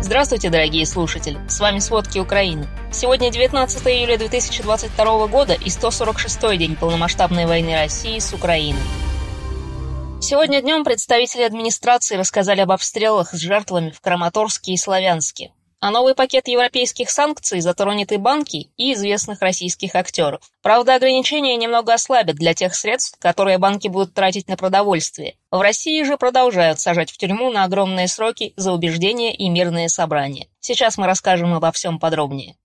Здравствуйте, дорогие слушатели! С вами «Сводки Украины». Сегодня 19 июля 2022 года и 146-й день полномасштабной войны России с Украиной. Сегодня днем представители администрации рассказали об обстрелах с жертвами в Краматорске и Славянске. А новый пакет европейских санкций затронет и банки, и известных российских актеров. Правда, ограничения немного ослабят для тех средств, которые банки будут тратить на продовольствие. В России же продолжают сажать в тюрьму на огромные сроки за убеждения и мирные собрания. Сейчас мы расскажем обо всем подробнее.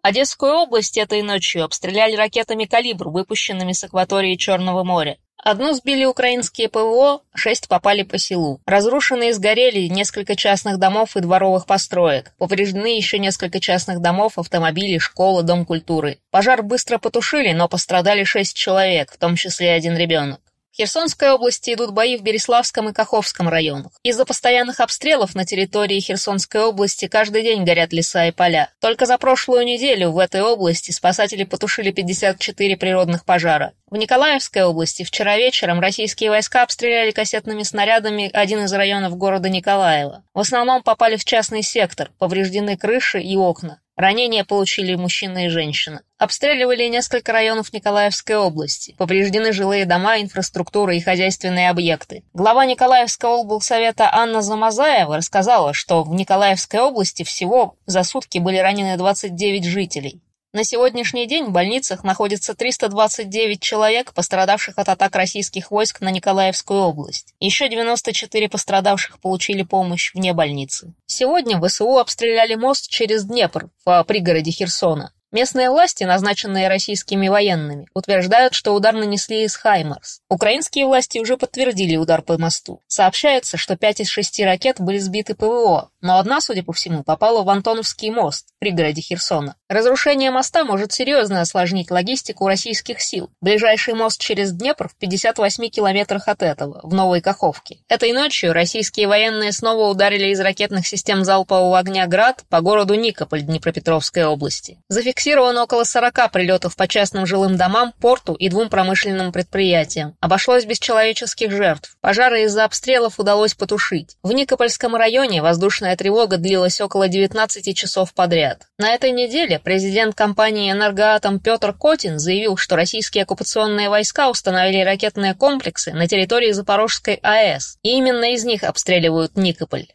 Одесскую область этой ночью обстреляли ракетами «Калибр», выпущенными с акватории Черного моря. Одну сбили украинские ПВО, шесть попали по селу. Разрушены и сгорели несколько частных домов и дворовых построек. Повреждены еще несколько частных домов, автомобили, школа, дом культуры. Пожар быстро потушили, но пострадали шесть человек, в том числе один ребенок. В Херсонской области идут бои в Береславском и Каховском районах. Из-за постоянных обстрелов на территории Херсонской области каждый день горят леса и поля. Только за прошлую неделю в этой области спасатели потушили 54 природных пожара. В Николаевской области вчера вечером российские войска обстреляли кассетными снарядами один из районов города Николаева. В основном попали в частный сектор, повреждены крыши и окна. Ранения получили мужчина и женщина. Обстреливали несколько районов Николаевской области. Повреждены жилые дома, инфраструктура и хозяйственные объекты. Глава Николаевского облсовета Анна Замазаева рассказала, что в Николаевской области всего за сутки были ранены 29 жителей. На сегодняшний день в больницах находится 329 человек, пострадавших от атак российских войск на Николаевскую область. Еще 94 пострадавших получили помощь вне больницы. Сегодня ВСУ обстреляли мост через Днепр в пригороде Херсона. Местные власти, назначенные российскими военными, утверждают, что удар нанесли из «Хаймарс». Украинские власти уже подтвердили удар по мосту. Сообщается, что пять из шести ракет были сбиты ПВО, но одна, судя по всему, попала в Антоновский мост в пригороде Херсона. Разрушение моста может серьезно осложнить логистику российских сил. Ближайший мост через Днепр в 58 километрах от этого, в Новой Каховке. Этой ночью российские военные снова ударили из ракетных систем залпового огня «Град» по городу Никополь Днепропетровской области. Зафиксировали Зафиксировано около 40 прилетов по частным жилым домам, порту и двум промышленным предприятиям. Обошлось без человеческих жертв. Пожары из-за обстрелов удалось потушить. В Никопольском районе воздушная тревога длилась около 19 часов подряд. На этой неделе президент компании «Энергоатом» Петр Котин заявил, что российские оккупационные войска установили ракетные комплексы на территории Запорожской АЭС, и именно из них обстреливают Никополь.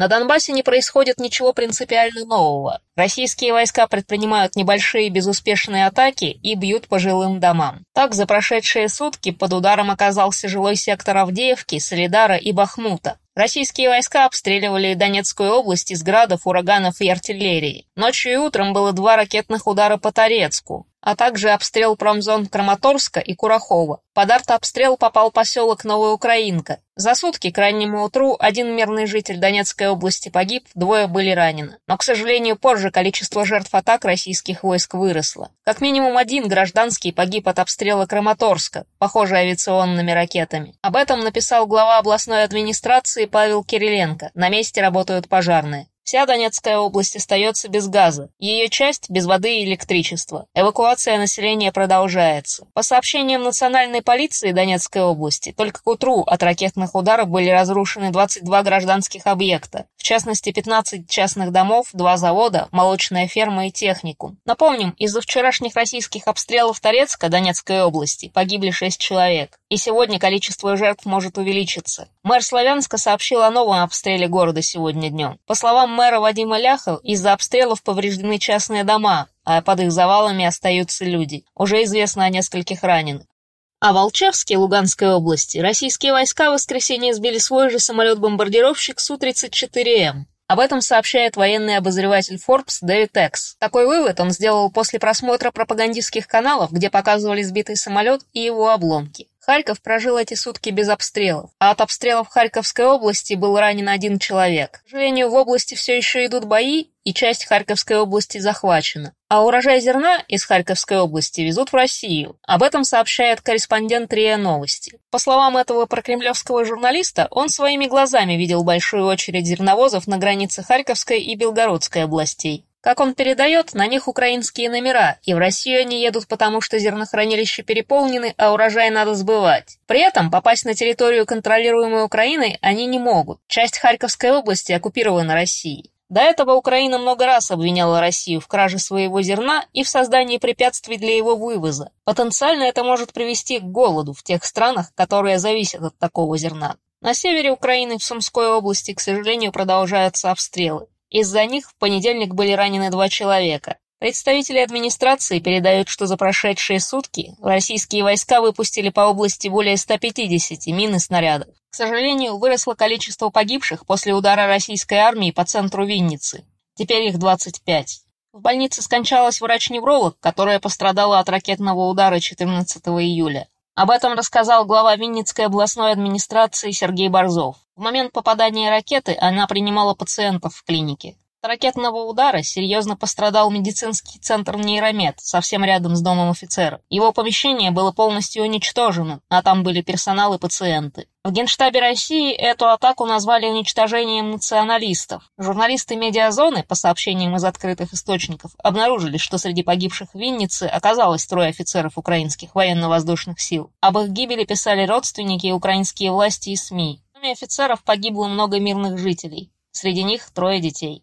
На Донбассе не происходит ничего принципиально нового. Российские войска предпринимают небольшие безуспешные атаки и бьют по жилым домам. Так, за прошедшие сутки под ударом оказался жилой сектор Авдеевки, Солидара и Бахмута. Российские войска обстреливали Донецкую область из градов, ураганов и артиллерии. Ночью и утром было два ракетных удара по Торецку а также обстрел промзон Краматорска и Курахова. Под артобстрел попал поселок Новоукраинка. За сутки к раннему утру один мирный житель Донецкой области погиб, двое были ранены. Но, к сожалению, позже количество жертв атак российских войск выросло. Как минимум один гражданский погиб от обстрела Краматорска, похоже авиационными ракетами. Об этом написал глава областной администрации Павел Кириленко. На месте работают пожарные. Вся Донецкая область остается без газа, ее часть без воды и электричества. Эвакуация населения продолжается. По сообщениям национальной полиции Донецкой области, только к утру от ракетных ударов были разрушены 22 гражданских объекта, в частности 15 частных домов, два завода, молочная ферма и техникум. Напомним, из-за вчерашних российских обстрелов Торецка Донецкой области погибли 6 человек, и сегодня количество жертв может увеличиться. Мэр Славянска сообщил о новом обстреле города сегодня днем. По словам мэра Вадима Ляха, из-за обстрелов повреждены частные дома, а под их завалами остаются люди. Уже известно о нескольких раненых. А в Волчевске, Луганской области, российские войска в воскресенье сбили свой же самолет-бомбардировщик Су-34М. Об этом сообщает военный обозреватель Forbes Дэвид Экс. Такой вывод он сделал после просмотра пропагандистских каналов, где показывали сбитый самолет и его обломки. Харьков прожил эти сутки без обстрелов, а от обстрелов Харьковской области был ранен один человек. К сожалению, в области все еще идут бои, и часть Харьковской области захвачена. А урожай зерна из Харьковской области везут в Россию. Об этом сообщает корреспондент РИА Новости. По словам этого прокремлевского журналиста, он своими глазами видел большую очередь зерновозов на границе Харьковской и Белгородской областей. Как он передает, на них украинские номера, и в Россию они едут потому, что зернохранилища переполнены, а урожай надо сбывать. При этом попасть на территорию, контролируемую Украиной, они не могут. Часть Харьковской области оккупирована Россией. До этого Украина много раз обвиняла Россию в краже своего зерна и в создании препятствий для его вывоза. Потенциально это может привести к голоду в тех странах, которые зависят от такого зерна. На севере Украины, в Сумской области, к сожалению, продолжаются обстрелы. Из-за них в понедельник были ранены два человека. Представители администрации передают, что за прошедшие сутки российские войска выпустили по области более 150 мин и снарядов. К сожалению, выросло количество погибших после удара российской армии по центру Винницы. Теперь их 25. В больнице скончалась врач-невролог, которая пострадала от ракетного удара 14 июля. Об этом рассказал глава Винницкой областной администрации Сергей Борзов. В момент попадания ракеты она принимала пациентов в клинике. От ракетного удара серьезно пострадал медицинский центр «Нейромед», совсем рядом с домом офицера. Его помещение было полностью уничтожено, а там были персонал и пациенты. В Генштабе России эту атаку назвали уничтожением националистов. Журналисты медиазоны, по сообщениям из открытых источников, обнаружили, что среди погибших в Виннице оказалось трое офицеров украинских военно-воздушных сил. Об их гибели писали родственники украинские власти и СМИ. Кроме офицеров погибло много мирных жителей. Среди них трое детей.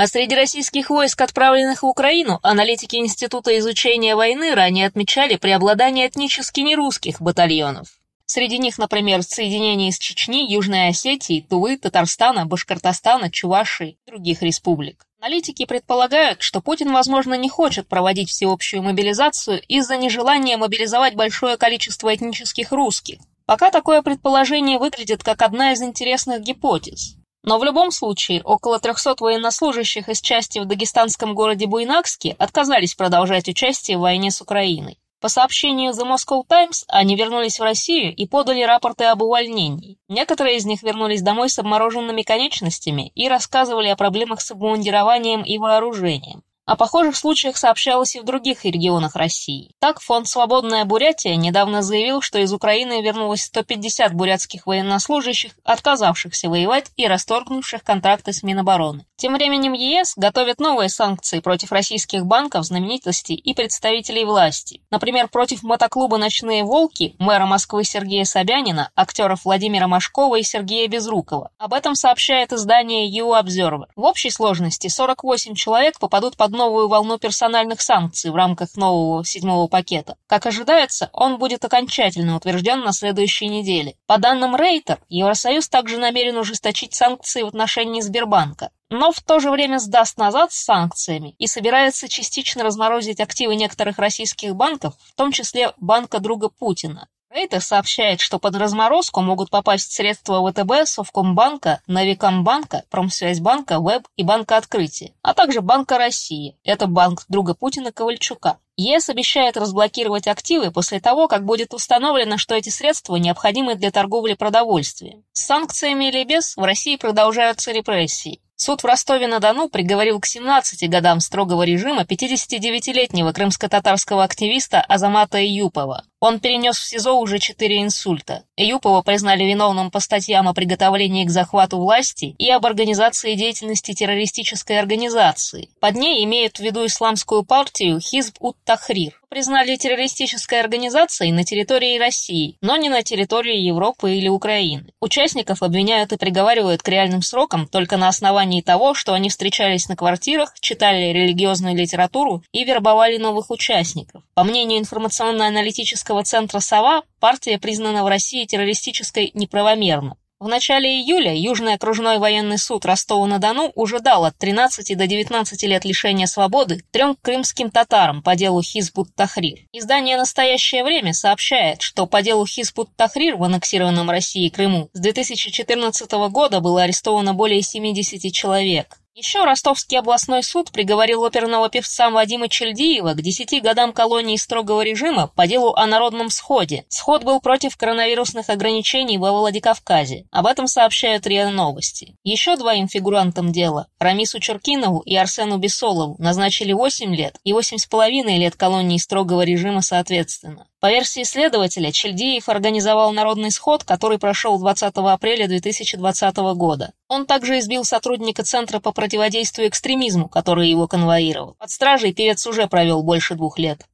А среди российских войск, отправленных в Украину, аналитики Института изучения войны ранее отмечали преобладание этнически нерусских батальонов. Среди них, например, соединения из Чечни, Южной Осетии, Тувы, Татарстана, Башкортостана, Чувашии и других республик. Аналитики предполагают, что Путин, возможно, не хочет проводить всеобщую мобилизацию из-за нежелания мобилизовать большое количество этнических русских. Пока такое предположение выглядит как одна из интересных гипотез. Но в любом случае, около 300 военнослужащих из части в дагестанском городе Буйнакске отказались продолжать участие в войне с Украиной. По сообщению The Moscow Times, они вернулись в Россию и подали рапорты об увольнении. Некоторые из них вернулись домой с обмороженными конечностями и рассказывали о проблемах с обмундированием и вооружением. О похожих случаях сообщалось и в других регионах России. Так, фонд «Свободная Бурятия» недавно заявил, что из Украины вернулось 150 бурятских военнослужащих, отказавшихся воевать и расторгнувших контракты с Минобороны. Тем временем ЕС готовит новые санкции против российских банков, знаменитостей и представителей власти. Например, против мотоклуба «Ночные волки», мэра Москвы Сергея Собянина, актеров Владимира Машкова и Сергея Безрукова. Об этом сообщает издание EU Observer. В общей сложности 48 человек попадут под новую волну персональных санкций в рамках нового седьмого пакета. Как ожидается, он будет окончательно утвержден на следующей неделе. По данным Рейтер, Евросоюз также намерен ужесточить санкции в отношении Сбербанка но в то же время сдаст назад с санкциями и собирается частично разморозить активы некоторых российских банков, в том числе банка друга Путина. Рейтер сообщает, что под разморозку могут попасть средства ВТБ, Совкомбанка, Новикомбанка, Промсвязьбанка, Веб и Банка Открытия, а также Банка России. Это банк друга Путина Ковальчука. ЕС обещает разблокировать активы после того, как будет установлено, что эти средства необходимы для торговли продовольствием. С санкциями или без в России продолжаются репрессии. Суд в Ростове-на-Дону приговорил к 17 годам строгого режима 59-летнего крымско-татарского активиста Азамата Июпова. Он перенес в СИЗО уже четыре инсульта. Июпова признали виновным по статьям о приготовлении к захвату власти и об организации деятельности террористической организации. Под ней имеют в виду исламскую партию Хизб ут-Тахрир. Признали террористической организацией на территории России, но не на территории Европы или Украины. Участников обвиняют и приговаривают к реальным срокам только на основании того, что они встречались на квартирах, читали религиозную литературу и вербовали новых участников. По мнению информационно-аналитического террористического центра «Сова» партия признана в России террористической неправомерно. В начале июля Южный окружной военный суд Ростова-на-Дону уже дал от 13 до 19 лет лишения свободы трем крымским татарам по делу Хизбут-Тахрир. Издание «Настоящее время» сообщает, что по делу Хизбут-Тахрир в аннексированном России Крыму с 2014 года было арестовано более 70 человек. Еще Ростовский областной суд приговорил оперного певца Вадима Чельдиева к 10 годам колонии строгого режима по делу о народном сходе. Сход был против коронавирусных ограничений во Владикавказе. Об этом сообщают РИА Новости. Еще двоим фигурантам дела, Рамису Черкинову и Арсену Бесолову, назначили 8 лет и 8,5 лет колонии строгого режима соответственно. По версии следователя, Чельдиев организовал народный сход, который прошел 20 апреля 2020 года. Он также избил сотрудника Центра по противодействию экстремизму, который его конвоировал. Под стражей певец уже провел больше двух лет.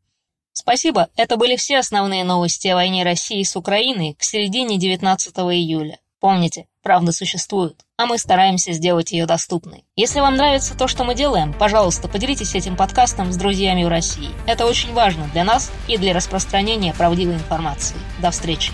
Спасибо, это были все основные новости о войне России с Украиной к середине 19 июля. Помните, правда существует, а мы стараемся сделать ее доступной. Если вам нравится то, что мы делаем, пожалуйста, поделитесь этим подкастом с друзьями в России. Это очень важно для нас и для распространения правдивой информации. До встречи!